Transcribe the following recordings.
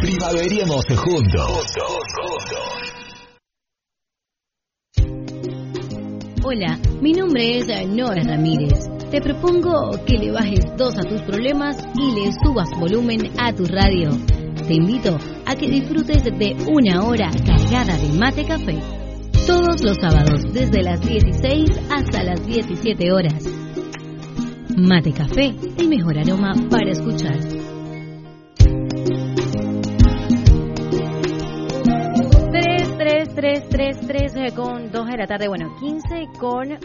Primaveríamos juntos. Hola, mi nombre es Noé Ramírez. Te propongo que le bajes dos a tus problemas y le subas volumen a tu radio. Te invito a que disfrutes de una hora cargada de mate café. Todos los sábados desde las 16 hasta las 17 horas. Mate café, el mejor aroma para escuchar. 3, 3, 3 con 2 de la tarde, bueno, 15 con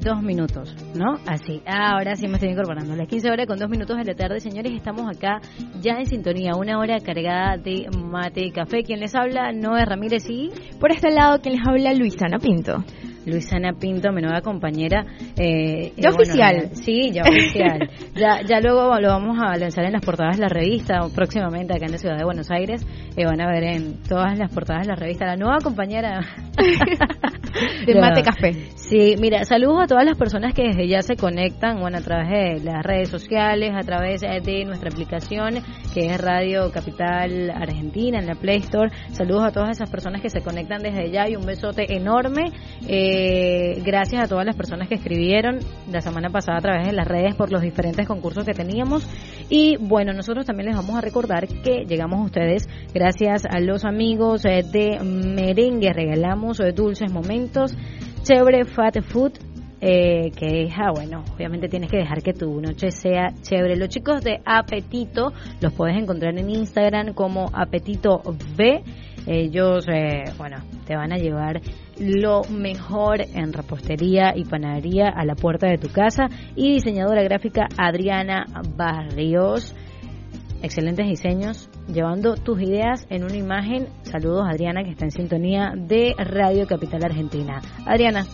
2 minutos, ¿no? Así, ahora sí me estoy incorporando. Las 15 horas con 2 minutos de la tarde, señores, estamos acá ya en sintonía, una hora cargada de mate y café. ¿Quién les habla? Noé Ramírez y... Por este lado, quien les habla? Luisana Pinto. Luisana Pinto, mi nueva compañera. Eh, ya oficial. sí, ya oficial. ya, ya luego lo vamos a lanzar en las portadas de la revista, próximamente acá en la ciudad de Buenos Aires. Eh, van a ver en todas las portadas de la revista la nueva compañera de Mate Café. Sí, mira, saludos a todas las personas que desde ya se conectan, bueno, a través de las redes sociales, a través de nuestra aplicación, que es Radio Capital Argentina en la Play Store. Saludos a todas esas personas que se conectan desde ya y un besote enorme. Eh, gracias a todas las personas que escribieron la semana pasada a través de las redes por los diferentes concursos que teníamos. Y bueno, nosotros también les vamos a recordar que llegamos a ustedes gracias a los amigos eh, de Merengue. Regalamos eh, dulces momentos chévere Fat Food, eh, que ah, bueno, obviamente tienes que dejar que tu noche sea chévere. Los chicos de Apetito los puedes encontrar en Instagram como Apetito B. Ellos, eh, bueno, te van a llevar lo mejor en repostería y panadería a la puerta de tu casa. Y diseñadora gráfica Adriana Barrios. Excelentes diseños, llevando tus ideas en una imagen. Saludos Adriana que está en sintonía de Radio Capital Argentina. Adriana,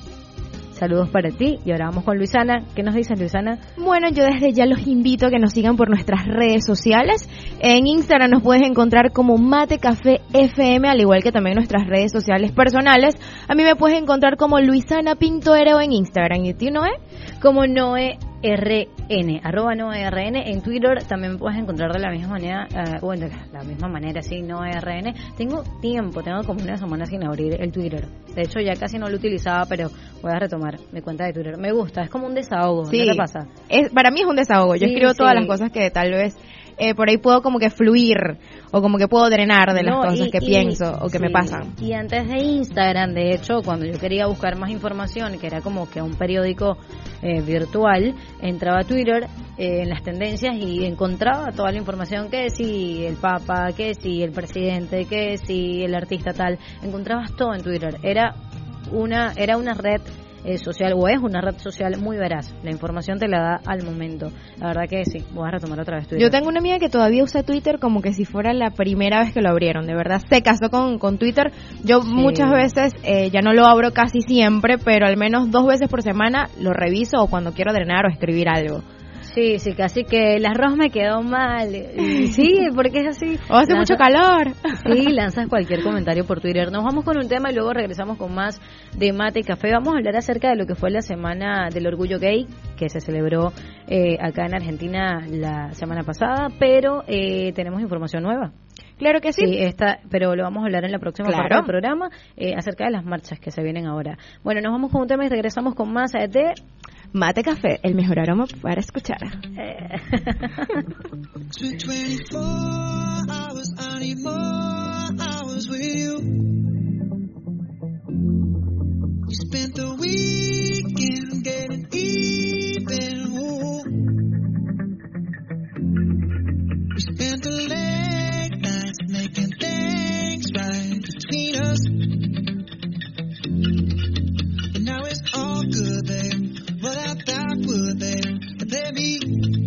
saludos para ti y ahora vamos con Luisana. ¿Qué nos dices Luisana? Bueno, yo desde ya los invito a que nos sigan por nuestras redes sociales. En Instagram nos puedes encontrar como Mate Café FM, al igual que también nuestras redes sociales personales. A mí me puedes encontrar como Luisana Pintoero en Instagram. ¿Y ti, Noé? Como Noé RN, arroba no RN. En Twitter también puedes encontrar de la misma manera, uh, bueno, de la misma manera, sí, no RN. Tengo tiempo, tengo como una semana sin abrir el Twitter. De hecho, ya casi no lo utilizaba, pero voy a retomar mi cuenta de Twitter. Me gusta, es como un desahogo. Sí, ¿qué pasa? Es, para mí es un desahogo. Yo escribo todas las cosas que tal vez eh, por ahí puedo como que fluir o como que puedo drenar de las cosas que pienso o que me pasan. Y antes de Instagram, de hecho, cuando yo quería buscar más información, que era como que un periódico eh, virtual, entraba a Twitter eh, en las tendencias y encontraba toda la información que si el Papa, que si el presidente, que si el artista tal, encontrabas todo en Twitter. Era una, era una red eh, social o es una red social muy veraz. La información te la da al momento. La verdad que sí, voy a retomar otra vez Twitter. Yo tengo una amiga que todavía usa Twitter como que si fuera la primera vez que lo abrieron. De verdad, se casó con, con Twitter. Yo muchas veces eh, ya no lo abro casi siempre, pero al menos dos veces por semana lo reviso o cuando quiero drenar o escribir algo. Sí, sí, casi que el arroz me quedó mal. Sí, porque es así. O hace mucho calor. Sí, lanzas cualquier comentario por Twitter. Nos vamos con un tema y luego regresamos con más de mate y café. Vamos a hablar acerca de lo que fue la semana del orgullo gay que se celebró eh, acá en Argentina la semana pasada, pero eh, tenemos información nueva. Claro que sí. sí pero lo vamos a hablar en la próxima parte del programa eh, acerca de las marchas que se vienen ahora. Bueno, nos vamos con un tema y regresamos con más de Mate Café, el mejor aroma para escuchar. You spent the weekend getting even. Ooh. We spent the late nights making things right between us. Me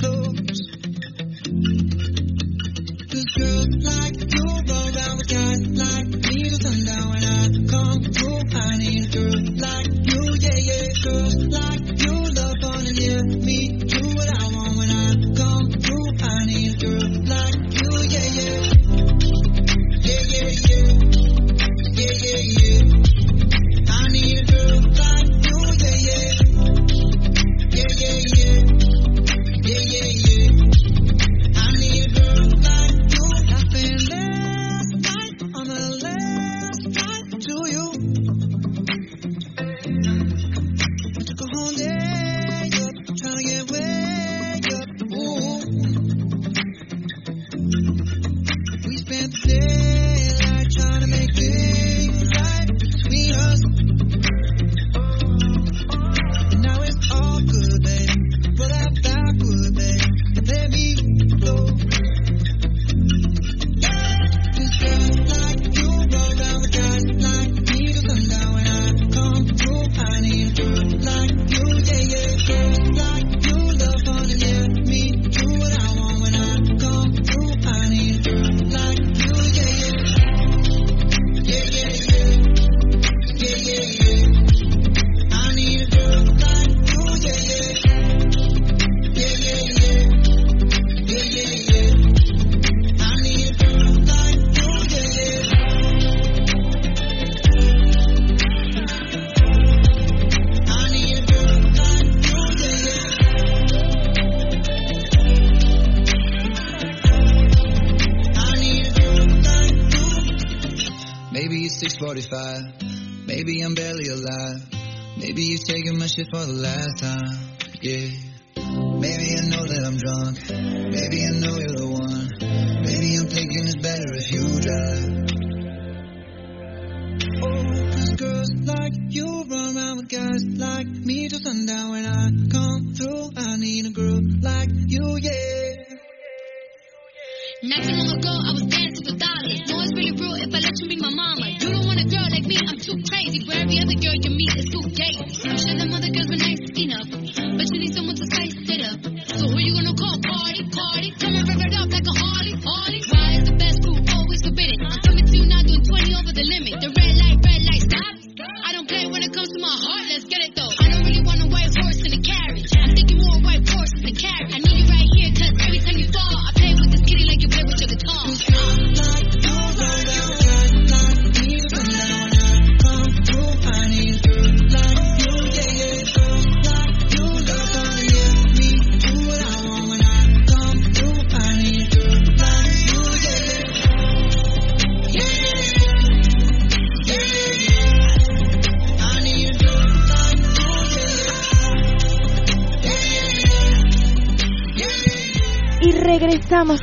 6:45. Maybe I'm barely alive. Maybe you're taking my shit for the last time. Yeah. Maybe I know that I'm drunk. Maybe I know you're the one. Maybe I'm thinking it's better if you drive. Oh, cause girls like you run around with guys like me till sundown. When I come through, I need a girl like you, yeah. Not too long ago, I was dancing for dollars. No, it's really real if I let you be my mama. Too crazy. For every other girl you meet is too gay. I'm sure them other girls were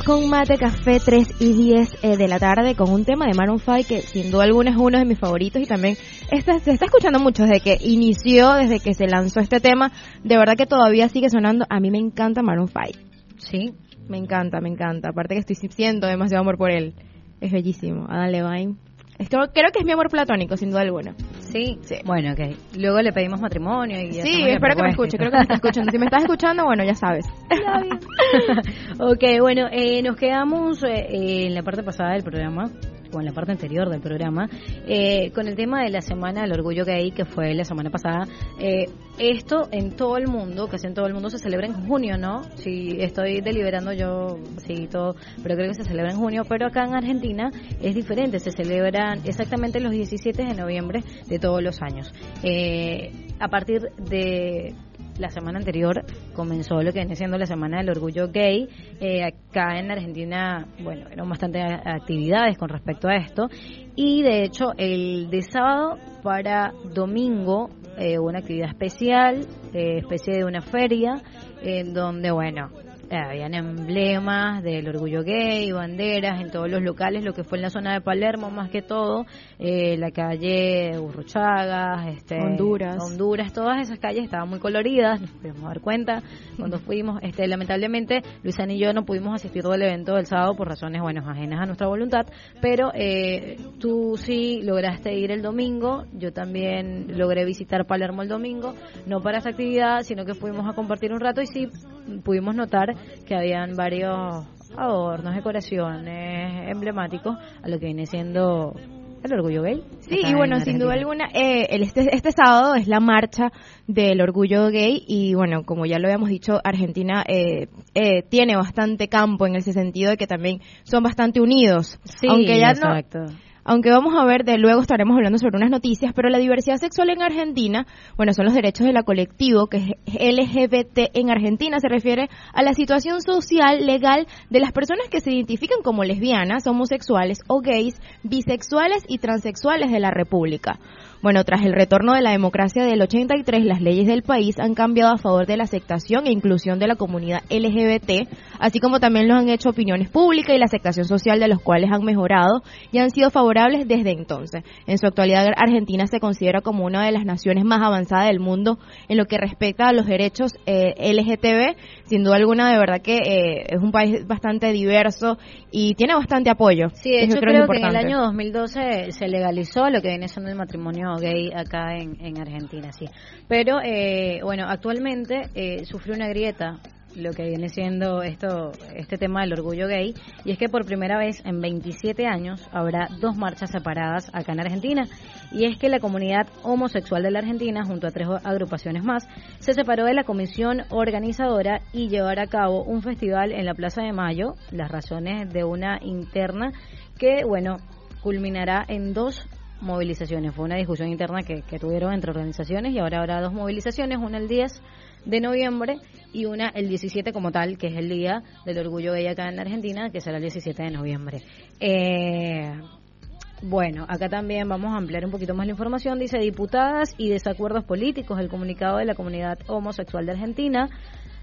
con Mate Café 3 y 10 eh, de la tarde con un tema de Maroon 5 que sin duda alguna es uno de mis favoritos y también está, se está escuchando mucho desde que inició, desde que se lanzó este tema. De verdad que todavía sigue sonando. A mí me encanta Maroon 5. Sí, Me encanta, me encanta. Aparte que estoy siento demasiado amor por él. Es bellísimo. Adam Levine. Que, creo que es mi amor platónico, sin duda alguna. sí. Sí. Bueno, ok. Luego le pedimos matrimonio y Sí, espero que me escuche. Creo que me está escuchando. Si me estás escuchando, bueno, ya sabes. ok, bueno, eh, nos quedamos eh, en la parte pasada del programa, o en la parte anterior del programa, eh, con el tema de la Semana del Orgullo Gay, que fue la semana pasada. Eh, esto en todo el mundo, casi en todo el mundo, se celebra en junio, ¿no? Si estoy deliberando yo, sí, todo, pero creo que se celebra en junio. Pero acá en Argentina es diferente, se celebran exactamente los 17 de noviembre de todos los años. Eh, a partir de la semana anterior comenzó lo que viene siendo la semana del orgullo gay. Eh, acá en Argentina, bueno, eran bastantes actividades con respecto a esto. Y de hecho, el de sábado para domingo, eh, una actividad especial, eh, especie de una feria, en donde, bueno, eh, habían emblemas del orgullo gay, banderas en todos los locales, lo que fue en la zona de Palermo más que todo, eh, la calle Urruchaga, este, Honduras. Honduras, todas esas calles estaban muy coloridas, nos pudimos dar cuenta cuando fuimos. Este, lamentablemente, Luisana y yo no pudimos asistir todo el evento del sábado por razones, bueno, ajenas a nuestra voluntad, pero eh, tú sí lograste ir el domingo, yo también logré visitar Palermo el domingo, no para esta actividad, sino que fuimos a compartir un rato y sí pudimos notar que habían varios adornos, decoraciones, emblemáticos a lo que viene siendo el orgullo gay. Sí, y bueno, en sin duda alguna, eh, el este, este sábado es la marcha del orgullo gay y bueno, como ya lo habíamos dicho, Argentina eh, eh, tiene bastante campo en ese sentido de que también son bastante unidos. Sí, aunque ya no, exacto. Aunque vamos a ver, de luego estaremos hablando sobre unas noticias, pero la diversidad sexual en Argentina, bueno, son los derechos de la colectivo, que es LGBT en Argentina, se refiere a la situación social, legal de las personas que se identifican como lesbianas, homosexuales o gays, bisexuales y transexuales de la República. Bueno, tras el retorno de la democracia del 83, las leyes del país han cambiado a favor de la aceptación e inclusión de la comunidad LGBT, así como también lo han hecho opiniones públicas y la aceptación social de los cuales han mejorado y han sido favorables desde entonces. En su actualidad, Argentina se considera como una de las naciones más avanzadas del mundo en lo que respecta a los derechos eh, LGTB. Sin duda alguna, de verdad que eh, es un país bastante diverso y tiene bastante apoyo. Sí, de hecho creo que en el año 2012 se legalizó lo que viene siendo el matrimonio gay acá en, en Argentina, sí. Pero eh, bueno, actualmente eh, sufrió una grieta lo que viene siendo esto este tema del orgullo gay y es que por primera vez en 27 años habrá dos marchas separadas acá en Argentina y es que la comunidad homosexual de la Argentina junto a tres agrupaciones más se separó de la comisión organizadora y llevará a cabo un festival en la Plaza de Mayo las razones de una interna que bueno culminará en dos movilizaciones. Fue una discusión interna que, que tuvieron entre organizaciones y ahora habrá dos movilizaciones, una el 10 de noviembre y una el 17 como tal, que es el día del orgullo gay acá en Argentina, que será el 17 de noviembre. Eh, bueno, acá también vamos a ampliar un poquito más la información. Dice diputadas y desacuerdos políticos, el comunicado de la comunidad homosexual de Argentina,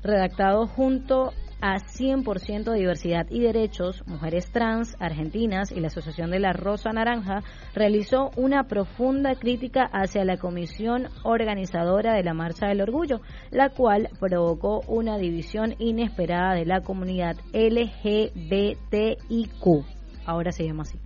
redactado junto a 100% de diversidad y derechos, mujeres trans argentinas y la Asociación de la Rosa Naranja realizó una profunda crítica hacia la comisión organizadora de la Marcha del Orgullo, la cual provocó una división inesperada de la comunidad LGBTIQ. Ahora se llama así.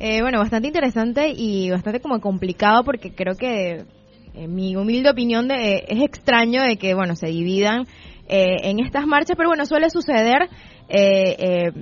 Eh, bueno, bastante interesante y bastante como complicado porque creo que, en mi humilde opinión, de, eh, es extraño de que, bueno, se dividan eh, en estas marchas, pero bueno, suele suceder. Eh, eh,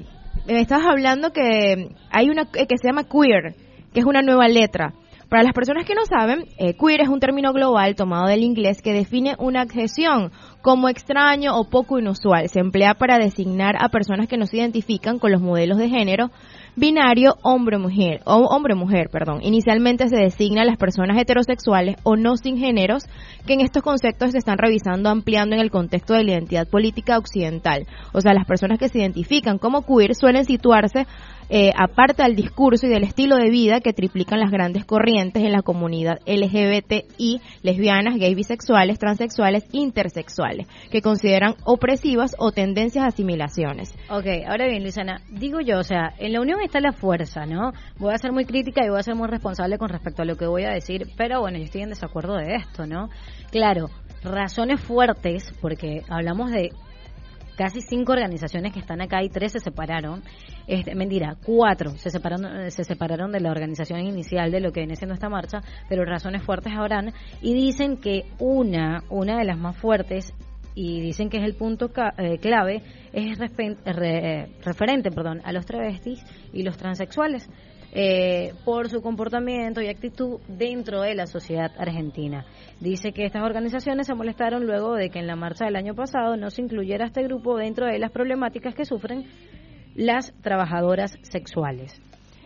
me estabas hablando que hay una eh, que se llama queer, que es una nueva letra. Para las personas que no saben, eh, queer es un término global tomado del inglés que define una adhesión como extraño o poco inusual. Se emplea para designar a personas que no se identifican con los modelos de género binario hombre-mujer, o hombre-mujer, perdón. Inicialmente se designa a las personas heterosexuales o no sin géneros, que en estos conceptos se están revisando ampliando en el contexto de la identidad política occidental. O sea, las personas que se identifican como queer suelen situarse eh, aparte del discurso y del estilo de vida que triplican las grandes corrientes en la comunidad LGBTI, lesbianas, gays, bisexuales, transexuales, intersexuales, que consideran opresivas o tendencias a asimilaciones. Ok, ahora bien, Luisana, digo yo, o sea, en la unión está la fuerza, ¿no? Voy a ser muy crítica y voy a ser muy responsable con respecto a lo que voy a decir, pero bueno, yo estoy en desacuerdo de esto, ¿no? Claro, razones fuertes, porque hablamos de casi cinco organizaciones que están acá y tres se separaron. Este, mentira, cuatro se separaron, se separaron de la organización inicial de lo que viene siendo esta marcha, pero razones fuertes habrán y dicen que una, una de las más fuertes y dicen que es el punto eh, clave es respen- re- eh, referente, perdón, a los travestis y los transexuales. Eh, por su comportamiento y actitud dentro de la sociedad argentina. Dice que estas organizaciones se molestaron luego de que en la marcha del año pasado no se incluyera este grupo dentro de las problemáticas que sufren las trabajadoras sexuales.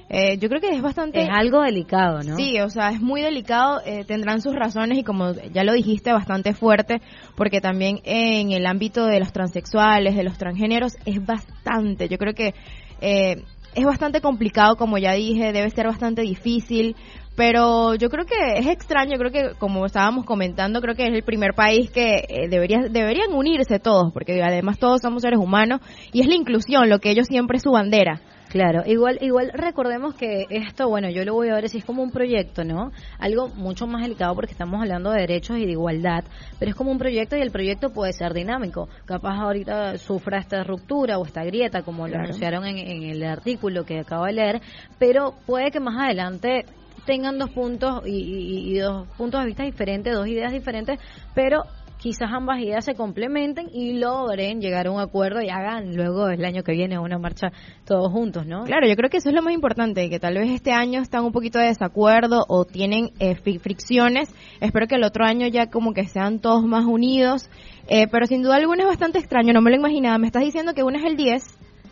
Eh, yo creo que es bastante... Es algo delicado, ¿no? Sí, o sea, es muy delicado, eh, tendrán sus razones y como ya lo dijiste, bastante fuerte, porque también en el ámbito de los transexuales, de los transgéneros, es bastante, yo creo que eh, es bastante complicado, como ya dije, debe ser bastante difícil, pero yo creo que es extraño, creo que como estábamos comentando, creo que es el primer país que eh, debería, deberían unirse todos, porque además todos somos seres humanos, y es la inclusión, lo que ellos siempre es su bandera. Claro, igual, igual recordemos que esto, bueno, yo lo voy a ver si es como un proyecto, ¿no? Algo mucho más delicado porque estamos hablando de derechos y de igualdad, pero es como un proyecto y el proyecto puede ser dinámico. Capaz ahorita sufra esta ruptura o esta grieta, como lo anunciaron en, en el artículo que acabo de leer, pero puede que más adelante tengan dos puntos y, y- y dos puntos de vista diferentes, dos ideas diferentes, pero quizás ambas ideas se complementen y logren llegar a un acuerdo y hagan luego el año que viene una marcha todos juntos, ¿no? Claro, yo creo que eso es lo más importante, que tal vez este año están un poquito de desacuerdo o tienen eh, fri- fricciones. Espero que el otro año ya como que sean todos más unidos. Eh, pero sin duda alguna es bastante extraño, no me lo imaginaba. Me estás diciendo que una es el 10.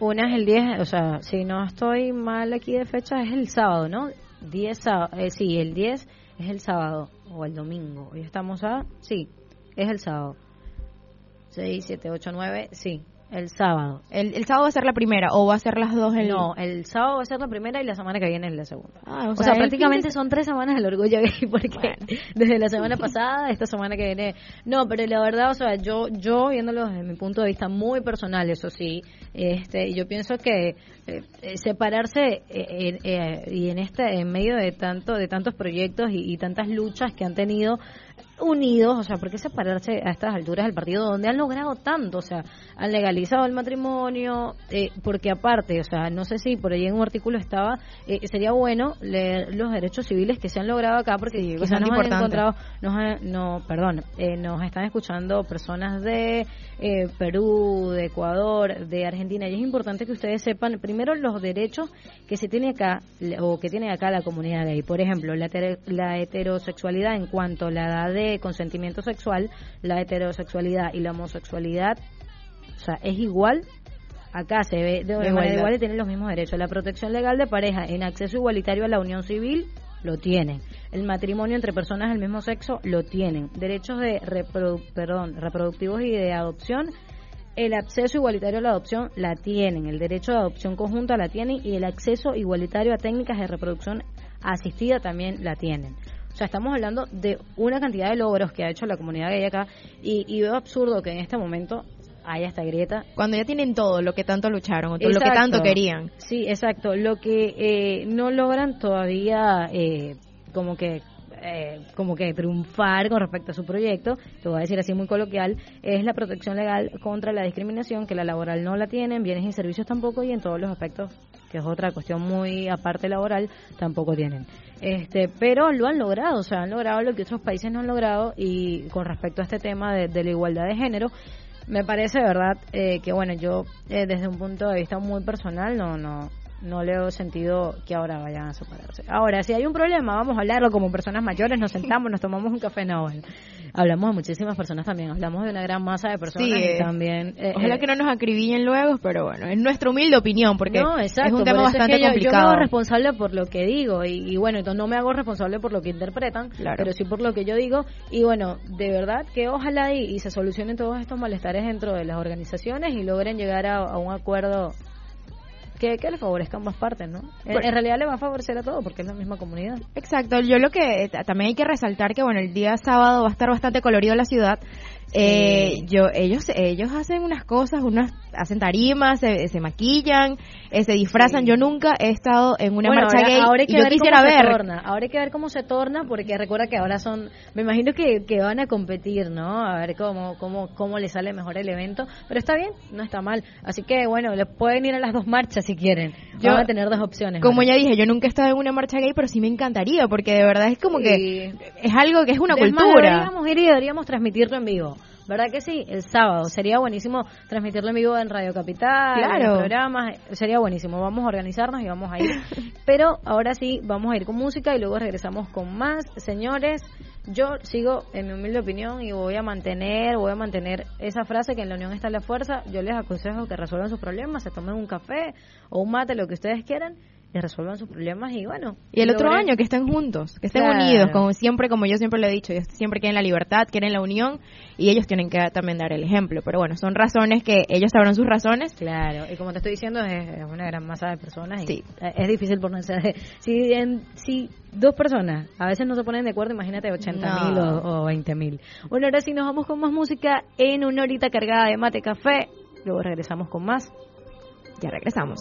Una es el 10, o sea, si no estoy mal aquí de fecha, es el sábado, ¿no? 10, sá- eh, sí, el 10 es el sábado o el domingo. Hoy estamos a, sí, es el sábado. 6, 7, 8, 9, sí, el sábado. El, el sábado va a ser la primera o va a ser las dos el No, el sábado va a ser la primera y la semana que viene es la segunda. Ah, O sea, el prácticamente son tres semanas del orgullo gay porque desde la semana pasada, esta semana que viene. No, pero la verdad, o sea, yo yo viéndolo desde mi punto de vista muy personal, eso sí, este, yo pienso que eh, separarse eh, eh, eh, y en este en medio de tanto de tantos proyectos y, y tantas luchas que han tenido unidos, o sea, ¿por qué separarse a estas alturas del partido donde han logrado tanto? O sea, han legalizado el matrimonio, eh, porque aparte, o sea, no sé si por ahí en un artículo estaba, eh, sería bueno leer los derechos civiles que se han logrado acá, porque quizás bastante nos han encontrado, nos han- no, perdón, eh, nos están escuchando personas de eh, Perú, de Ecuador, de Argentina, y es importante que ustedes sepan primero los derechos que se tiene acá, o que tiene acá la comunidad gay. Por ejemplo, la, la heterosexualidad en cuanto a la edad de consentimiento sexual, la heterosexualidad y la homosexualidad, o sea, es igual. Acá se ve de, manera igual y tienen los mismos derechos. La protección legal de pareja en acceso igualitario a la unión civil lo tienen. El matrimonio entre personas del mismo sexo lo tienen. Derechos de reprodu- perdón, reproductivos y de adopción el acceso igualitario a la adopción la tienen, el derecho de adopción conjunta la tienen y el acceso igualitario a técnicas de reproducción asistida también la tienen. O sea, estamos hablando de una cantidad de logros que ha hecho la comunidad gay acá y, y veo absurdo que en este momento haya esta grieta. Cuando ya tienen todo lo que tanto lucharon, o todo lo que tanto querían. Sí, exacto. Lo que eh, no logran todavía eh, como que eh, como que triunfar con respecto a su proyecto, te voy a decir así muy coloquial, es la protección legal contra la discriminación, que la laboral no la tienen, bienes y servicios tampoco, y en todos los aspectos, que es otra cuestión muy aparte laboral, tampoco tienen. Este, pero lo han logrado, o sea, han logrado lo que otros países no han logrado, y con respecto a este tema de, de la igualdad de género, me parece, verdad, eh, que bueno, yo eh, desde un punto de vista muy personal no no no le veo sentido que ahora vayan a separarse. Ahora, si hay un problema, vamos a hablarlo como personas mayores, nos sentamos, nos tomamos un café, no, bueno. Hablamos de muchísimas personas también, hablamos de una gran masa de personas Sí, y eh, también... eh, Ojalá eh, que no nos acribillen luego, pero bueno, es nuestra humilde opinión, porque no, exacto, es un tema es bastante que yo- Yo, complicado. me hago responsable por lo que digo y, y bueno, entonces no me hago responsable por lo que interpretan, Claro. pero sí por lo que yo digo y bueno, de verdad que ojalá y, y se solucionen todos estos malestares dentro de las organizaciones y logren llegar a, a un acuerdo que, que le favorezca a ambas partes, ¿no? Bueno. en realidad le va a favorecer a todo porque es la misma comunidad. Exacto, yo lo que eh, también hay que resaltar que bueno, el día sábado va a estar bastante colorido la ciudad. Eh, yo ellos ellos hacen unas cosas, unas hacen tarimas, se, se maquillan, eh, se disfrazan. Yo nunca he estado en una Bueno, marcha ahora, gay ahora hay y que yo ver quisiera cómo ver. se torna. Ahora hay que ver cómo se torna porque recuerda que ahora son, me imagino que, que van a competir, ¿no? A ver cómo, cómo, cómo le sale mejor el evento. Pero está bien, no está mal. Así que bueno, le pueden ir a las dos marchas si quieren. Yo- Van a tener dos opciones. Como ya dije, yo nunca he estado en una marcha gay, pero sí me encantaría porque de verdad es como que es algo que es una Es más, cultura. deberíamos ir y deberíamos transmitirlo en vivo. ¿Verdad que sí? El sábado. Sería buenísimo transmitirlo en vivo en Radio Capital, en los programas. Sería buenísimo. Vamos a organizarnos y vamos a ir. Pero ahora sí, vamos a ir con música y luego regresamos con más. Señores, yo sigo en mi humilde opinión y voy a mantener, voy a mantener esa frase que en la unión está la fuerza. Yo les aconsejo que resuelvan sus problemas, se tomen un café o un mate, lo que ustedes quieran, y resuelvan sus problemas y bueno. Y el otro año que estén juntos, que estén Claro. unidos, como siempre, como yo siempre le he dicho, ellos siempre quieren la libertad, quieren la unión y ellos tienen que también dar el ejemplo. Pero bueno, son razones que ellos sabrán sus razones. Claro, y como te estoy diciendo, es, es una gran masa de personas y Sí. es difícil ponerse. de- Si, en- si dos personas a veces no se ponen de acuerdo, imagínate 80 mil o, o 20 mil. Bueno, ahora sí nos vamos con más música en una horita cargada de mate café. Luego regresamos con más. Ya regresamos.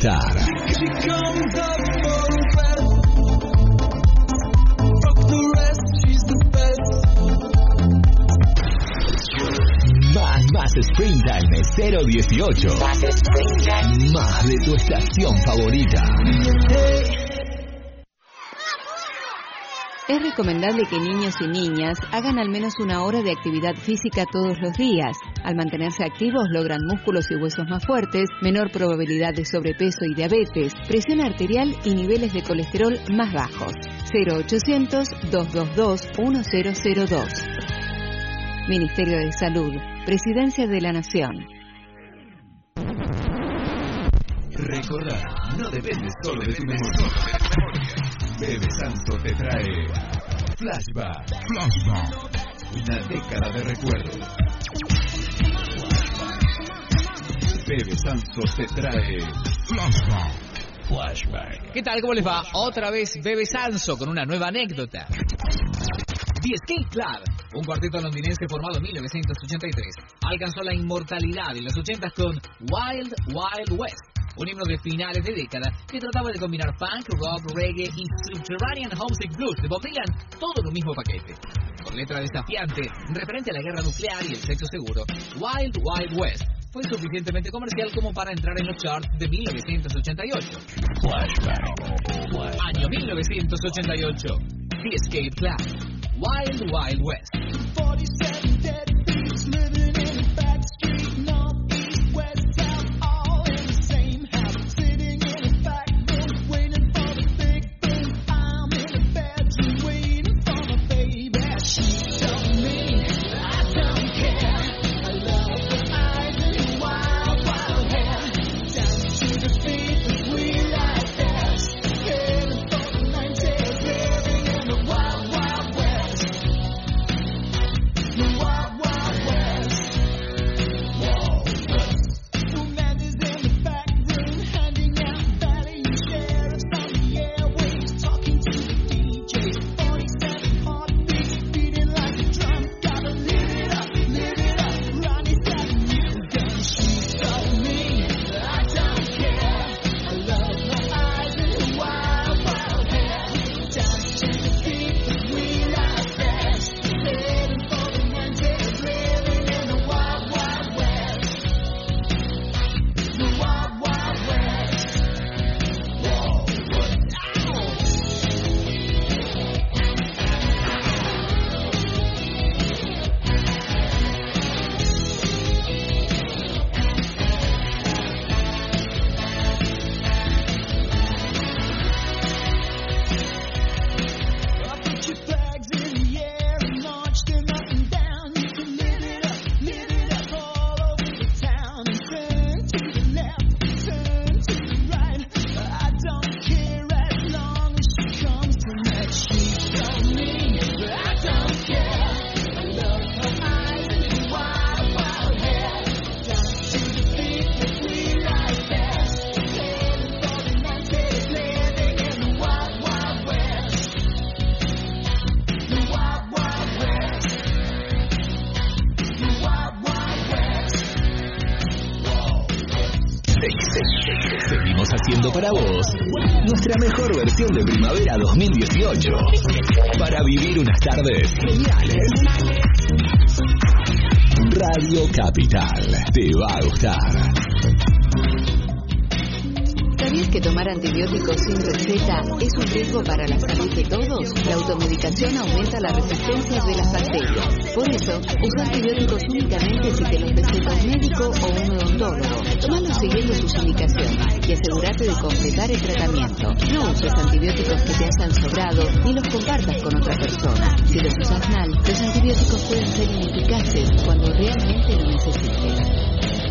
Gustar. Más, más Springtime 018. Más de tu estación favorita. Es recomendable que niños y niñas hagan al menos una hora de actividad física todos los días. Al mantenerse activos logran músculos y huesos más fuertes, menor probabilidad de sobrepeso y diabetes, presión arterial y niveles de colesterol más bajos. 0800-222-1002. Ministerio de Salud, Presidencia de la Nación. Recordar, no depende solo de tu memoria. Bebe Santo te trae Flashback. Flashback. Una década de recuerdos. Bebe Santo te trae Flashback. Flashback. ¿Qué tal? ¿Cómo les va? Otra vez Bebe Sanso con una nueva anécdota. The Escape Club, un cuarteto londinense formado en 1983, alcanzó la inmortalidad en los 80 con Wild Wild West, un himno de finales de década que trataba de combinar punk, rock, reggae y subterranean homesick blues de Bob Dylan, todo en un mismo paquete. Con letra desafiante, referente a la guerra nuclear y el sexo seguro, Wild Wild West fue suficientemente comercial como para entrar en los charts de 1988. Año 1988. The Escape Club. Wild Wild West. Ni los compartas con otra persona. Si los usas mal, los antibióticos pueden ser ineficaces cuando realmente lo necesites.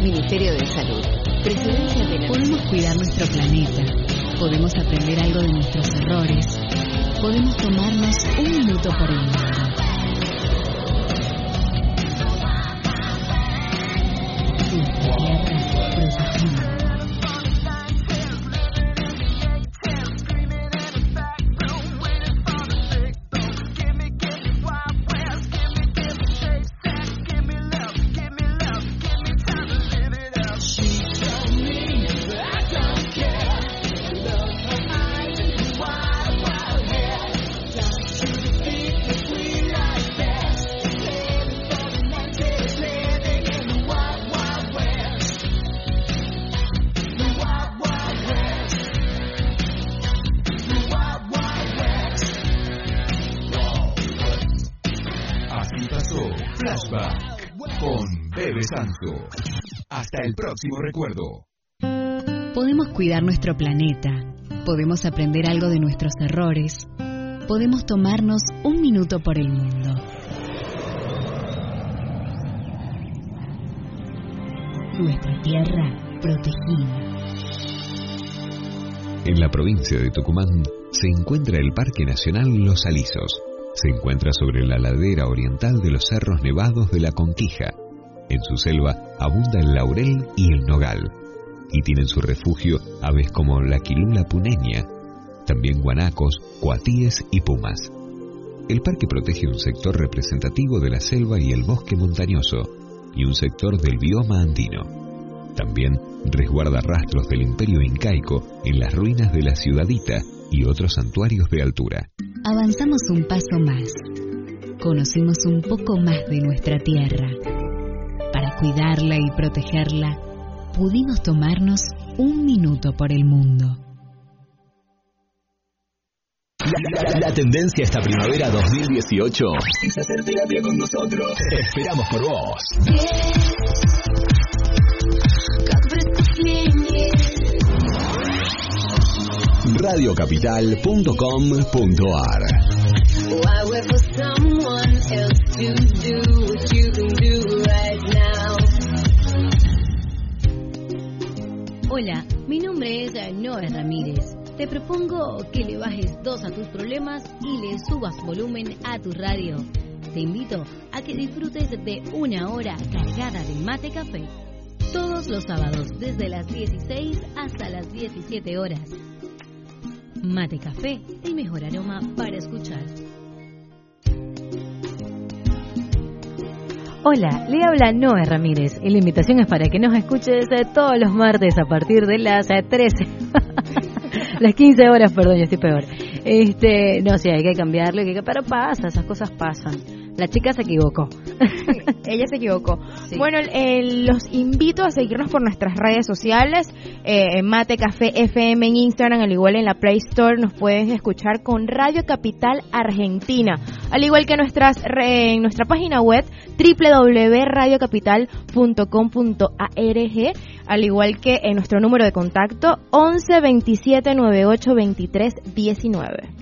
Ministerio de Salud. Presidencia de la Podemos cuidar nuestro planeta. Podemos aprender algo de nuestros errores. Podemos tomarnos un minuto por el mundo. Tierra el próximo recuerdo. Podemos cuidar nuestro planeta, podemos aprender algo de nuestros errores, podemos tomarnos un minuto por el mundo. Nuestra tierra protegida. En la provincia de Tucumán se encuentra el Parque Nacional Los Alisos. Se encuentra sobre la ladera oriental de los cerros nevados de la Conquija. En su selva abunda el laurel y el nogal. Y tienen su refugio aves como la quilula puneña, también guanacos, cuatíes y pumas. El parque protege un sector representativo de la selva y el bosque montañoso y un sector del bioma andino. También resguarda rastros del imperio incaico en las ruinas de la ciudadita y otros santuarios de altura. Avanzamos un paso más. Conocimos un poco más de nuestra tierra. Cuidarla y protegerla, pudimos tomarnos un minuto por el mundo. La, la- la tendencia esta primavera 2018 es hacer terapia con nosotros. Esperamos por vos. radiocapital.com.ar Hola, mi nombre es Noé Ramírez. Te propongo que le bajes dos a tus problemas y le subas volumen a tu radio. Te invito a que disfrutes de una hora cargada de mate café. Todos los sábados desde las 16 hasta las 17 horas. Mate café, el mejor aroma para escuchar. Hola, le habla Noé Ramírez y la invitación es para que nos escuches eh, todos los martes a partir de las eh, 13. las 15 horas, perdón, yo estoy peor. Este, no sé, hay que cambiarlo, hay que- pero pasa, esas cosas pasan. La chica se equivocó. Ella se equivocó. Bueno, eh, los invito a seguirnos por nuestras redes sociales, eh, Mate Café FM en Instagram, al igual en la Play Store nos pueden escuchar con Radio Capital Argentina, al igual que nuestras re- en nuestra página web www.radiocapital.com.arg, al igual que en nuestro número de contacto 11 27 98 23 19.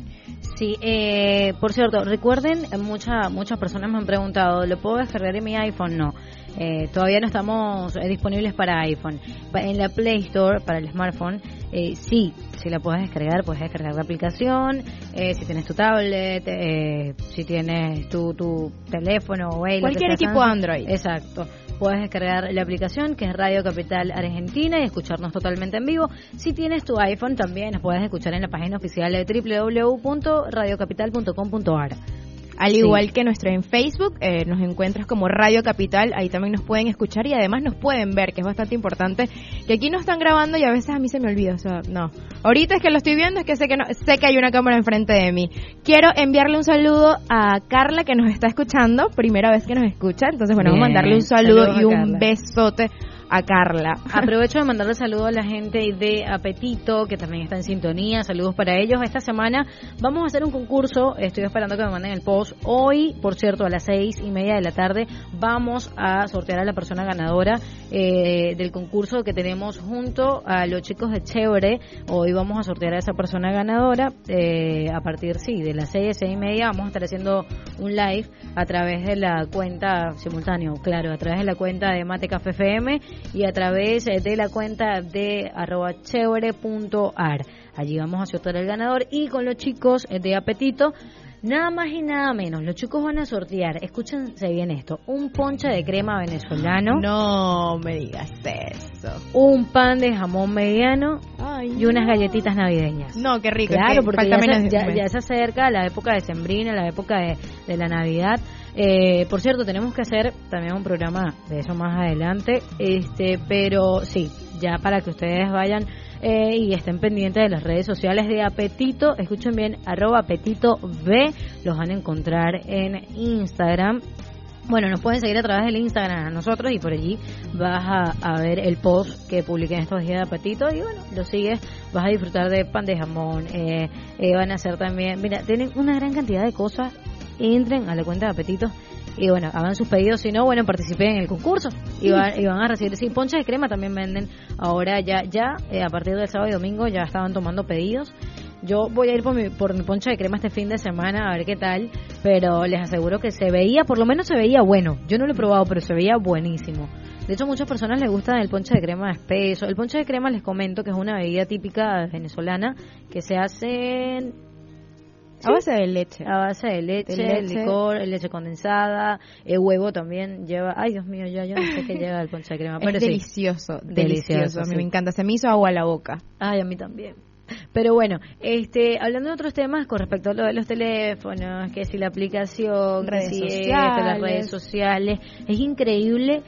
Sí, eh, por cierto, recuerden, eh, mucha, muchas personas me han preguntado, ¿lo puedo descargar en mi iPhone? No, eh, todavía no estamos eh, disponibles para iPhone. En la Play Store, para el smartphone, eh, sí, si la puedes descargar, puedes descargar la aplicación, eh, si tienes tu tablet, eh, si tienes tu, tu teléfono o Cualquier equipo. Android. Exacto. Puedes descargar la aplicación que es Radio Capital Argentina y escucharnos totalmente en vivo. Si tienes tu iPhone también nos puedes escuchar en la página oficial de www.radiocapital.com.ar. Al Sí. igual que nuestro en Facebook, eh, nos encuentras como Radio Capital, ahí también nos pueden escuchar y además nos pueden ver, que es bastante importante, que aquí no están grabando y a veces a mí se me olvida, o sea, no. Ahorita es que lo estoy viendo, es que sé que no, sé que hay una cámara enfrente de mí. Quiero enviarle un saludo a Carla que nos está escuchando, primera vez que nos escucha, entonces bueno, vamos a mandarle un saludo y un Carla. besote a Carla. Aprovecho de mandarle saludo a la gente de Apetito, que también está en sintonía. Saludos para ellos. Esta semana vamos a hacer un concurso. Estoy esperando que me manden el post. Hoy, por cierto, a las seis y media de la tarde, vamos a sortear a la persona ganadora eh, del concurso que tenemos junto a los chicos de Chévere. Hoy vamos a sortear a esa persona ganadora. eh, a partir, sí, de las seis, seis y media, vamos a estar haciendo un live a través de la cuenta simultáneo, claro, a través de la cuenta de Mate Café FM y a través eh, de la cuenta de arroba chévere.ar. Allí vamos a sortear el ganador y con los chicos eh, de Apetito, nada más y nada menos, los chicos van a sortear, escúchense bien esto, un ponche de crema venezolano. No me digas eso. Un pan de jamón mediano y unas no. galletitas navideñas. No, qué rico. es Claro, que porque ya, menos ya- se acerca la época de Sembrina, la época de, de la Navidad. Eh, por cierto, tenemos que hacer también un programa de eso más adelante, este, pero sí, ya para que ustedes vayan eh, y estén pendientes de las redes sociales de Apetito, escuchen bien, arroba Apetito B, los van a encontrar en Instagram. Bueno, nos pueden seguir a través del Instagram a nosotros y por allí vas a, ver el post que publiqué en estos días de Apetito y bueno, lo sigues, vas a disfrutar de pan de jamón, eh, eh, van a hacer también, mira, tienen una gran cantidad de cosas, entren a la cuenta de Apetito y bueno, hagan sus pedidos, si no, bueno, participen en el concurso y, van, y van a recibir, sí, ponches de crema también venden ahora ya, ya eh, a partir del sábado y domingo ya estaban tomando pedidos. Yo voy a ir por mi, por mi ponche de crema este fin de semana a ver qué tal, pero les aseguro que se veía, por lo menos se veía bueno. Yo no lo he probado, pero se veía buenísimo. De hecho, a muchas personas les gusta el ponche de crema espeso. El ponche de crema les comento que es una bebida típica venezolana que se hace A base de leche. a base de leche, De leche. licor, leche condensada, el huevo también lleva. Ay, Dios mío, ya yo no sé qué lleva el ponche de crema, pero es sí. delicioso, Delicioso, delicioso. A mí sí. me encanta. Se me hizo agua a la boca. Ay, a mí también. Pero bueno, este, hablando de otros temas con respecto a lo de los teléfonos, que si la aplicación, que Redes si esto, sociales. las redes sociales, es increíble.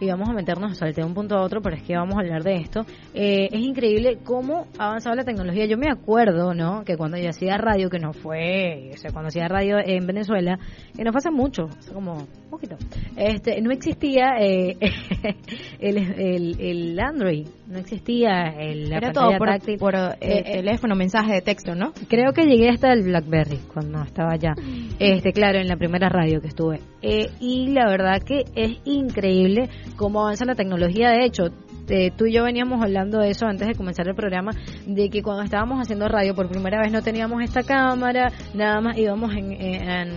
Y vamos a meternos, salté de un punto a otro, pero es que vamos a hablar de esto. Eh, es increíble cómo ha avanzado la tecnología. Yo me acuerdo, ¿no? Que cuando yo hacía radio, que no fue, o sea, cuando hacía radio en Venezuela, que no fue hace mucho, hace como poquito, este, no existía eh, el, el, el Android, no existía el, la Era todo por, táctil. por, eh, Eh, eh, teléfono, mensaje de texto, ¿no? Creo que llegué hasta el BlackBerry cuando estaba allá. Este, claro, en la primera radio que estuve. Eh, y la verdad que es increíble cómo avanza la tecnología. De hecho, eh, tú y yo veníamos hablando de eso antes de comenzar el programa, de que cuando estábamos haciendo radio por primera vez no teníamos esta cámara, nada más íbamos en, en,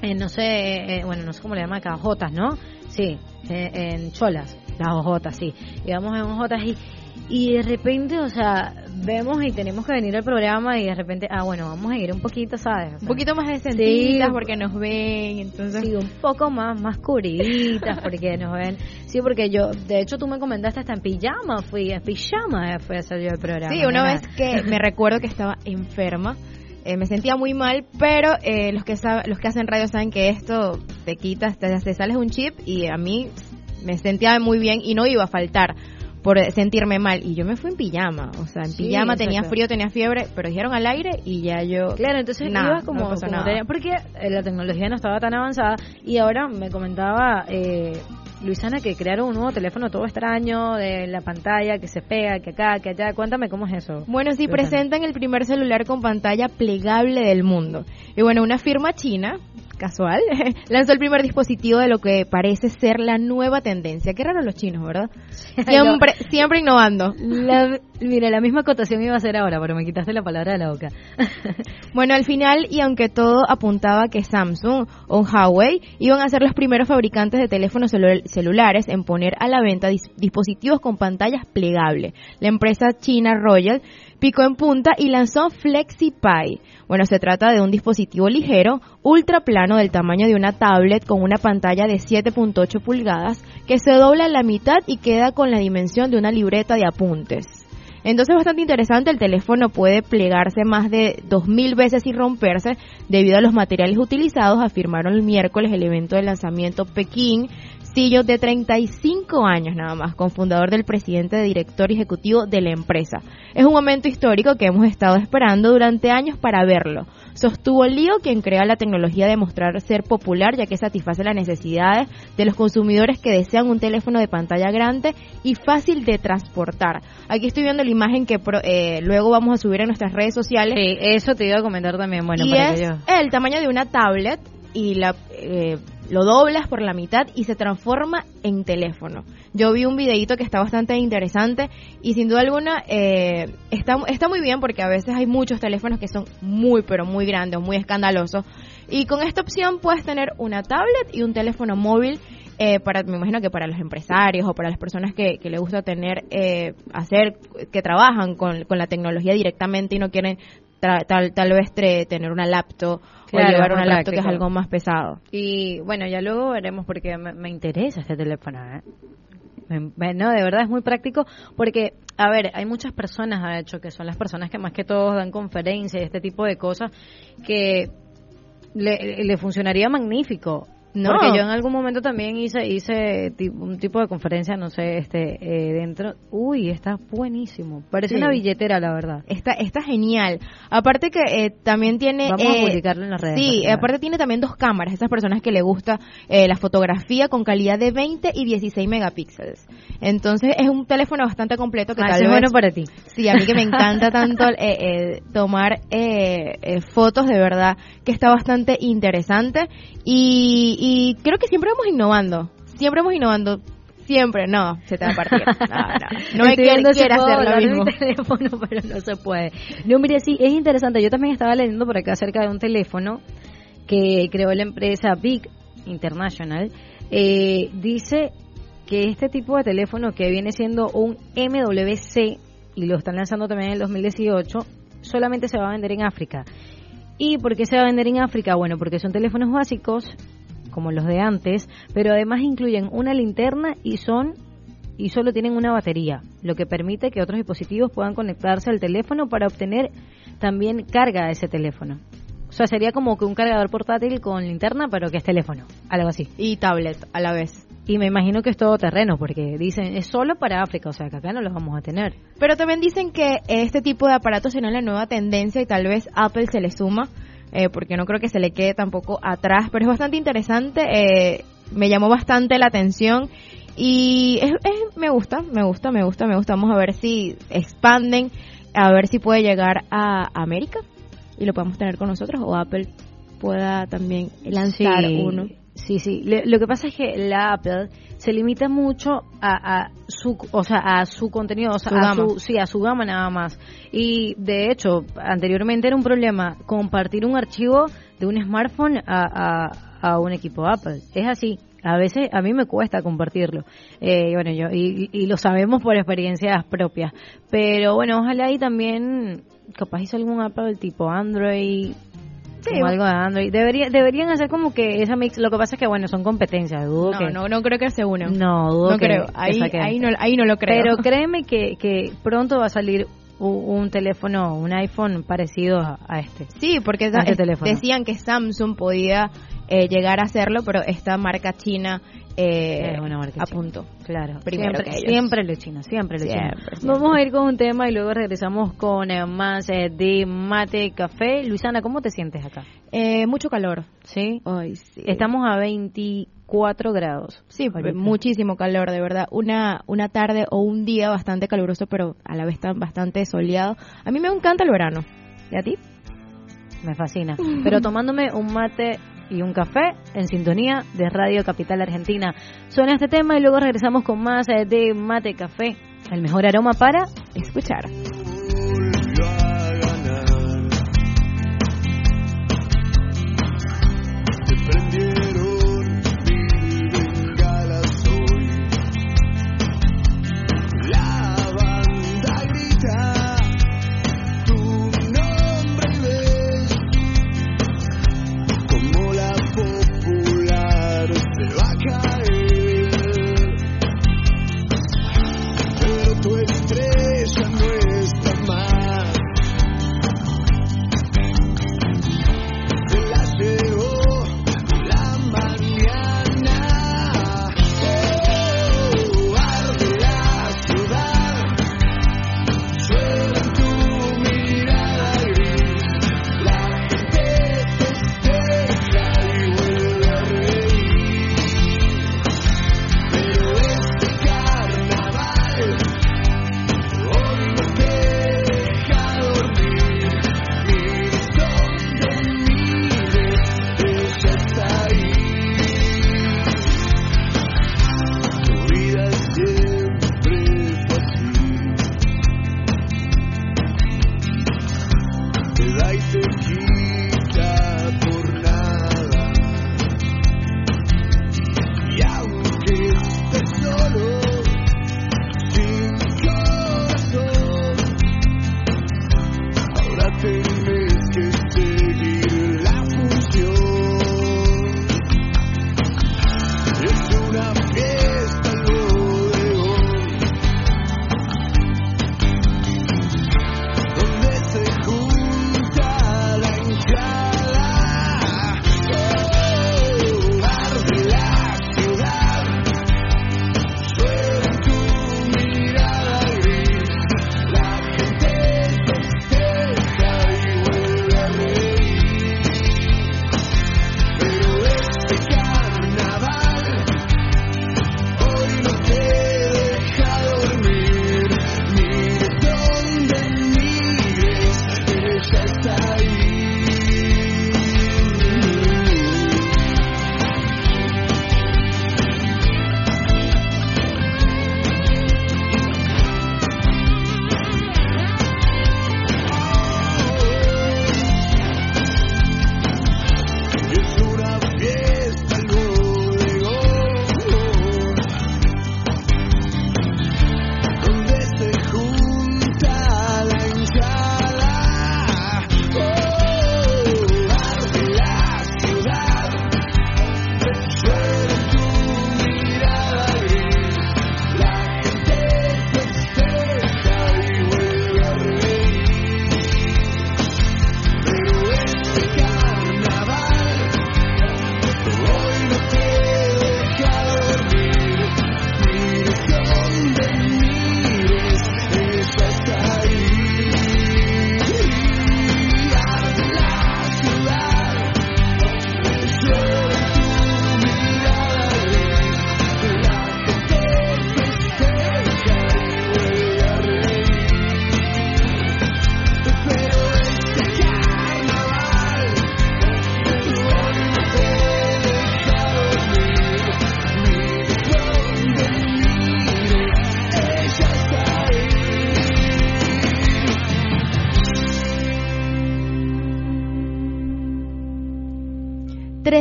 en, no sé, eh, bueno, no sé cómo le llaman acá, jotas, ¿no? Sí, en cholas, las ojotas, sí. Íbamos en ojotas y, y de repente, o sea, vemos y tenemos que venir al programa y de repente, ah, bueno, vamos a ir un poquito, ¿sabes? O sea, Un poquito más decentitas Sí. porque nos ven, entonces... Sí, un poco más, más cubriditas porque nos ven. Sí, porque yo, de hecho, tú me comentaste hasta en pijama, fui en pijama, fui a hacer yo el programa. Sí, una vez que me recuerdo que estaba enferma, eh, me sentía muy mal, pero eh, los que los que hacen radio saben que esto te quitas, te, te sales un chip y a mí me sentía muy bien y no iba a faltar por sentirme mal y yo me fui en pijama, o sea, en Sí, pijama tenía frío, tenía fiebre, pero dijeron al aire y ya yo Claro, entonces Nada, iba como, no pasó como nada. tenía- porque eh, la tecnología no estaba tan avanzada y ahora me comentaba eh, Luisana que crearon un nuevo teléfono todo extraño de la pantalla que se pega, que acá, que allá. Cuéntame cómo es eso. Bueno, sí, Luisana. presentan el primer celular con pantalla plegable del mundo. Y bueno, una firma china, casual, lanzó el primer dispositivo de lo que parece ser la nueva tendencia. Qué raro los chinos, ¿verdad? Siempre, siempre innovando. La- mira, la misma acotación iba a ser ahora, pero me quitaste la palabra de la boca. Bueno, al final, y aunque todo apuntaba que Samsung o Huawei iban a ser los primeros fabricantes de teléfonos celu- celulares en poner a la venta dis- dispositivos con pantallas plegables, la empresa china Royal picó en punta y lanzó FlexiPi. Bueno, se trata de un dispositivo ligero, ultra plano del tamaño de una tablet con una pantalla de 7.8 pulgadas que se dobla a la mitad y queda con la dimensión de una libreta de apuntes. Entonces bastante interesante, el teléfono puede plegarse más de 2.000 veces y romperse debido a los materiales utilizados, afirmaron el miércoles el evento de lanzamiento Pekín, Sillo de 35 años nada más, cofundador del presidente de director ejecutivo de la empresa. Es un momento histórico que hemos estado esperando durante años para verlo. Sostuvo Lío, quien crea la tecnología de mostrar ser popular, ya que satisface las necesidades de los consumidores que desean un teléfono de pantalla grande y fácil de transportar. Aquí estoy viendo la imagen que pro- eh, luego vamos a subir en nuestras redes sociales. Sí, eso te iba a comentar también. Bueno, y para es que yo. el tamaño de una tablet y la eh, lo doblas por la mitad y se transforma en teléfono. Yo vi un videito que está bastante interesante y sin duda alguna eh, está, está muy bien porque a veces hay muchos teléfonos que son muy pero muy grandes, muy escandalosos y con esta opción puedes tener una tablet y un teléfono móvil eh, para me imagino que para los empresarios o para las personas que, que les gusta tener eh, hacer que trabajan con, con la tecnología directamente y no quieren tal, tal vez tre- tener una laptop Claro, o llevar una laptop que es algo más pesado. Y bueno, ya luego veremos porque me, me interesa este teléfono. ¿eh? Me- me- no, de verdad es muy práctico porque, a ver, hay muchas personas, de hecho, que son las personas que más que todos dan conferencias y este tipo de cosas, que le, le funcionaría magnífico. No. Porque yo en algún momento también hice hice un tipo de conferencia, no sé, este eh, dentro. Uy, está buenísimo. Parece Sí. una billetera, la verdad. Está, está genial. Aparte que eh, también tiene... Vamos a eh, publicarlo en las redes. Sí, aparte tiene también dos cámaras. Esas personas que le gusta eh, la fotografía con calidad de 20 y 16 megapíxeles. Entonces es un teléfono bastante completo que Ah, tal vez... bueno para ti. Sí, a mí que me encanta tanto eh, eh, tomar fotos, de verdad que está bastante interesante. Y, y creo que siempre vamos innovando, siempre vamos innovando. Siempre, no, se te va a partir. No, no, no si hacer lo mismo. mi teléfono, pero no se puede. No, mire, sí, es interesante. Yo también estaba leyendo por acá acerca de un teléfono que creó la empresa Big International. Eh, dice que este tipo de teléfono que viene siendo un MWC y lo están lanzando también en el 2018, solamente se va a vender en África. ¿Y por qué se va a vender en África? Bueno, porque son teléfonos básicos, como los de antes, pero además incluyen una linterna y son y solo tienen una batería, lo que permite que otros dispositivos puedan conectarse al teléfono para obtener también carga a ese teléfono. O sea, sería como que un cargador portátil con linterna, pero que es teléfono, algo así. Y tablet a la vez. Y me imagino que es todo terreno, porque dicen es solo para África, o sea que acá no los vamos a tener. Pero también dicen que este tipo de aparatos será la nueva tendencia y tal vez Apple se le suma, eh, porque no creo que se le quede tampoco atrás, pero es bastante interesante, eh, me llamó bastante la atención y es, es- me gusta, me gusta, me gusta, me gusta. Vamos a ver si expanden, a ver si puede llegar a América y lo podemos tener con nosotros o Apple pueda también lanzar Sí, uno. Sí, sí. Le- lo que pasa es que la Apple se limita mucho a, a su, o sea, a su contenido, o sea, Su a gama. su, sí, a su gama nada más. Y de hecho, anteriormente era un problema compartir un archivo de un smartphone a, a, a un equipo Apple. Es así. A veces a mí me cuesta compartirlo. Eh, y bueno, yo y, y lo sabemos por experiencias propias. Pero bueno, ojalá ahí también capaz hizo algún Apple tipo Android como algo de Android. Debería, deberían hacer como que esa mix. Lo que pasa es que, bueno, son competencias. Dudo No, que. no, no creo que se unan. No, dudo No que, creo. Ahí- ahí no- ahí no lo creo. Pero créeme que, que pronto va a salir un, teléfono, un iPhone parecido a, este. Sí, porque este decían que Samsung podía eh, llegar a hacerlo, pero esta marca china eh, marca a punto. Claro, Primero siempre, que ellos. siempre lo chino, siempre lo chino. Siempre, siempre. Vamos a ir con un tema y luego regresamos con eh, más eh, de mate café. Luisana, ¿cómo te sientes acá? Eh, mucho calor. ¿Sí? Ay, sí. Estamos a 24 grados. Sí, ahorita. muchísimo calor, de verdad. Una, una tarde o un día bastante caluroso, pero a la vez tan bastante soleado. A mí me encanta el verano. ¿Y a ti? Me fascina. Pero tomándome un mate y un café en sintonía de Radio Capital Argentina. Suena este tema y luego regresamos con más eh, de mate café. El mejor aroma para escuchar. big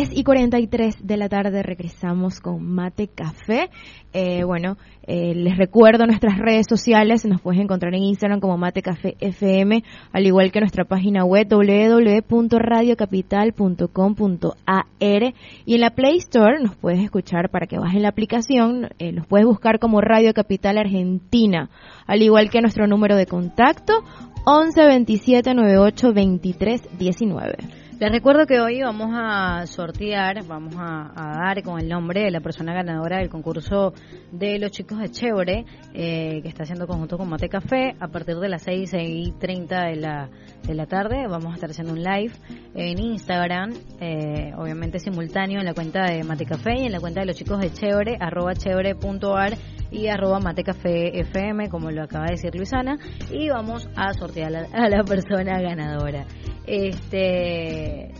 3 y 43 de la tarde regresamos con Mate Café. Eh, bueno, eh, les recuerdo nuestras redes sociales, nos puedes encontrar en Instagram como Mate Café FM, al igual que nuestra página web www.radiocapital.com.ar y en la Play Store nos puedes escuchar para que bajen la aplicación, eh, nos puedes buscar como Radio Capital Argentina, al igual que nuestro número de contacto 11 27 98 23 19. Les recuerdo que hoy vamos a sortear, vamos a, dar con el nombre de la persona ganadora del concurso de los chicos de Chévere, eh, que está haciendo conjunto con Mate Café. A partir de las 6 y 30 de la, de la tarde vamos a estar haciendo un live en Instagram, eh, obviamente simultáneo en la cuenta de Mate Café y en la cuenta de los chicos de Chévere, arroba chévere.ar y arroba matecafé FM, como lo acaba de decir Luisana, y vamos a sortear a la, a la persona ganadora. Este,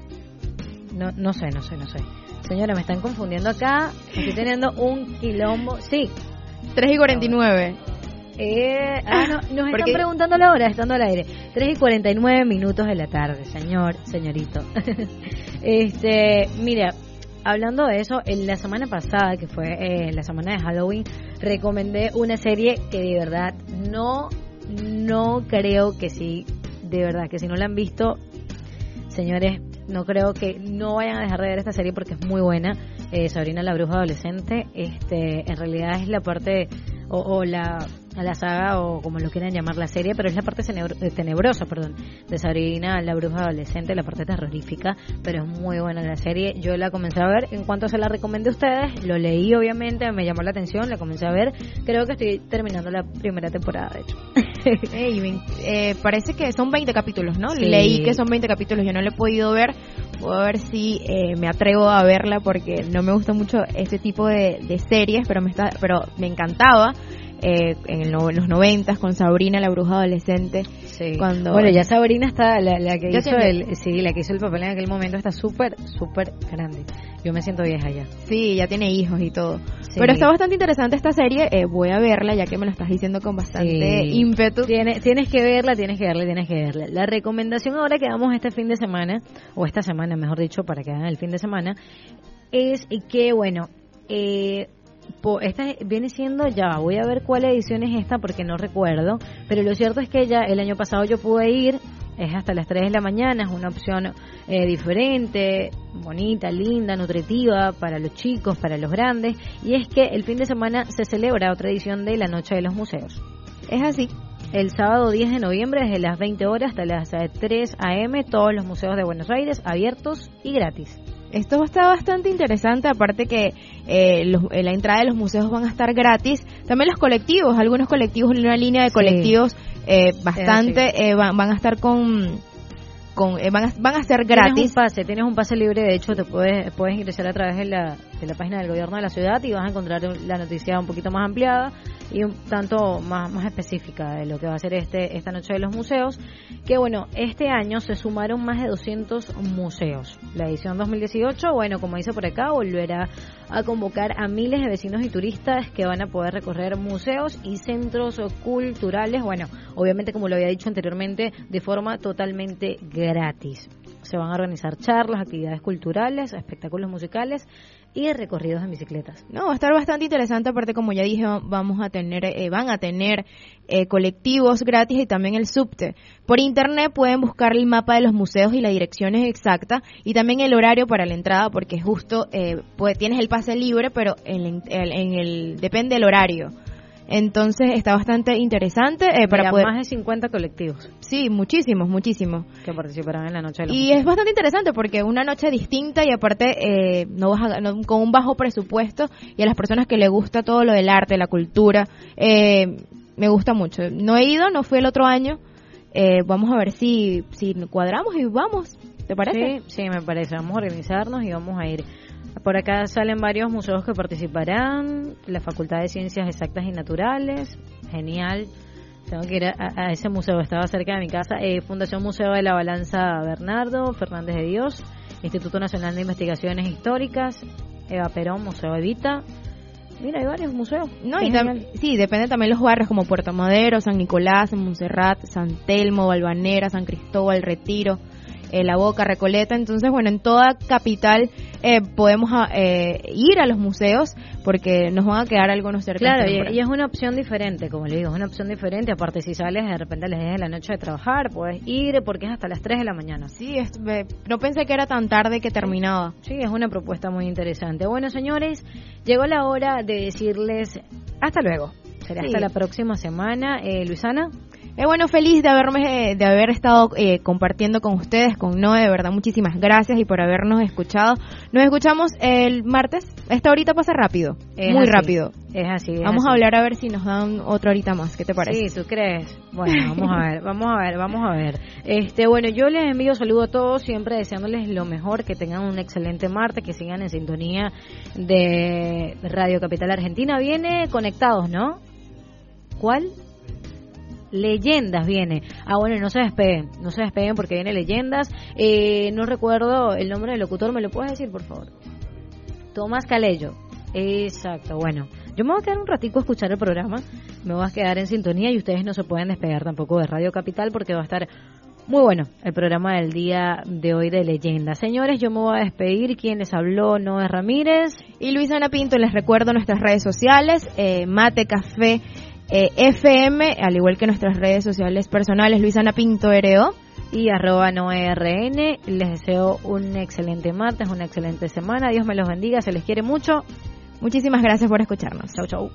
no, no sé, no sé, no sé. Señora, me están confundiendo acá, estoy teniendo un quilombo, sí. 3 y 49. Eh, ah, no, nos están preguntando la hora, estando al aire. 3 y 49 minutos de la tarde, señor, señorito. este, mira, hablando de eso, en la semana pasada, que fue eh, la semana de Halloween, recomendé una serie que de verdad no, no creo que sí, de verdad, que si no la han visto, señores, no creo que no vayan a dejar de ver esta serie porque es muy buena. Eh, Sabrina la bruja adolescente, este, en realidad es la parte o, o la la saga o como lo quieran llamar la serie, pero es la parte eh, tenebrosa, perdón, de Sabrina la bruja adolescente, la parte terrorífica, pero es muy buena la serie. Yo la comencé a ver en cuanto se la recomendé a ustedes, lo leí obviamente, me llamó la atención, la comencé a ver. Creo que estoy terminando la primera temporada, de hecho. Ey, vein- eh, parece que son 20 capítulos, ¿no? Sí. Leí que son 20 capítulos, yo no lo he podido ver. Voy a ver si eh, me atrevo a verla porque no me gusta mucho este tipo de, de series, pero me está, pero me encantaba eh, en no- los noventas con Sabrina la bruja adolescente. Sí. Cuando Bueno, ya Sabrina está, la, la que hizo el, sí, la que hizo el papel en aquel momento está súper, súper grande. Yo me siento vieja ya. Sí, ya tiene hijos y todo. Sí. Pero está bastante interesante esta serie. eh, voy a verla ya que me lo estás diciendo con bastante Sí. ímpetu. Tienes, tienes que verla, tienes que verla, tienes que verla. La recomendación ahora que damos este fin de semana, o esta semana mejor dicho, para que hagan el fin de semana, es que, bueno, eh, esta viene siendo ya, voy a ver cuál edición es esta porque no recuerdo, pero lo cierto es que ya el año pasado yo pude ir, es hasta las 3 de la mañana, es una opción eh, diferente, bonita, linda, nutritiva para los chicos, para los grandes, y es que el fin de semana se celebra otra edición de la Noche de los Museos. Es así. El sábado 10 de noviembre, desde las 20 horas hasta las eh, 3 a.m., todos los museos de Buenos Aires abiertos y gratis. Esto está bastante interesante, aparte que eh, los- eh, la entrada de los museos van a estar gratis. También los colectivos, algunos colectivos, una línea de Sí. colectivos eh, bastante eh, van, van a estar con, con eh, van, a, van a ser Tienes gratis. un pase, tienes un pase libre, de hecho te puedes, puedes ingresar a través de la, de la página del gobierno de la ciudad y vas a encontrar la noticia un poquito más ampliada y un tanto más, más específica de lo que va a ser este, esta noche de los museos, que bueno, este año se sumaron más de 200 museos. La edición 2018, bueno, como dice por acá, volverá a convocar a miles de vecinos y turistas que van a poder recorrer museos y centros culturales, bueno, obviamente como lo había dicho anteriormente, de forma totalmente gratis. Se van a organizar charlas, actividades culturales, espectáculos musicales y recorridos en bicicletas. No, va a estar bastante interesante, aparte como ya dije, va- vamos a tener, eh, van a tener eh, colectivos gratis y también el subte. Por internet pueden buscar el mapa de los museos y las direcciones exactas y también el horario para la entrada, porque justo eh, pues, tienes el pase libre, pero en, el- en el depende del horario. Entonces está bastante interesante eh, para Mira, poder... más de 50 colectivos Sí, muchísimos, muchísimos. que participarán en la noche de los Y es bastante interesante porque una noche distinta y aparte eh, no vas a- no- con un bajo presupuesto y a las personas que les gusta todo lo del arte, la cultura, eh, me gusta mucho. No he ido, no fui el otro año. Eh, vamos a ver si, si cuadramos y vamos. ¿Te parece? Sí, sí, me parece. Vamos a organizarnos y vamos a ir. Por acá salen varios museos que participarán. La Facultad de Ciencias Exactas y Naturales. Genial. Tengo que ir a, ese museo, estaba cerca de mi casa. Eh, Fundación Museo de la Balanza Bernardo, Fernández de Dios. Instituto Nacional de Investigaciones Históricas. Eva Perón, Museo Evita. Mira, hay varios museos. No, y tam- genial. sí, depende también los barrios como Puerto Madero, San Nicolás, Montserrat, San Telmo, Valvanera, San Cristóbal, Retiro, eh, La Boca, Recoleta. Entonces, bueno, en toda capital eh, podemos ah, eh, ir a los museos porque nos van a quedar algunos cerca. Claro, y, y es una opción diferente, como le digo, es una opción diferente. Aparte, si sales de repente a las 10 de la noche de trabajar, puedes ir porque es hasta las 3 de la mañana. Sí, es- no pensé que era tan tarde que terminaba. Sí, es una propuesta muy interesante. Bueno, señores, llegó la hora de decirles hasta luego. Será Sí. hasta la próxima semana. Eh, Luisana. Eh, bueno, feliz de haberme, de haber estado eh, compartiendo con ustedes, con Noé, de verdad, muchísimas gracias y por habernos escuchado. Nos escuchamos el martes. Esta horita pasa rápido, Es muy así, rápido. Es así. es Vamos a hablar a ver si nos dan otra horita más. ¿Qué te parece? Sí, ¿tú crees? Bueno, vamos a ver, vamos a ver, vamos a ver. Este, bueno, yo les envío saludo a todos, siempre deseándoles lo mejor, que tengan un excelente martes, que sigan en sintonía de Radio Capital Argentina. Viene conectados, ¿no? ¿Cuál? Leyendas viene. Ah, bueno, no se despeguen, no se despeguen porque viene Leyendas. Eh, no recuerdo el nombre del locutor, ¿me lo puedes decir, por favor? Tomás Calello. Exacto, bueno. Yo me voy a quedar un ratico a escuchar el programa, me voy a quedar en sintonía y ustedes no se pueden despegar tampoco de Radio Capital porque va a estar muy bueno el programa del día de hoy de Leyendas. Señores, yo me voy a despedir. Quien les habló, Noé Ramírez. Y Luisana Pinto, les recuerdo nuestras redes sociales, eh, Mate Café eh, FM, al igual que nuestras redes sociales personales, Luisana Pinto RO. y arroba noerrn. Les deseo un excelente martes, una excelente semana. Dios me los bendiga, se les quiere mucho. Muchísimas gracias por escucharnos. Chau, chau.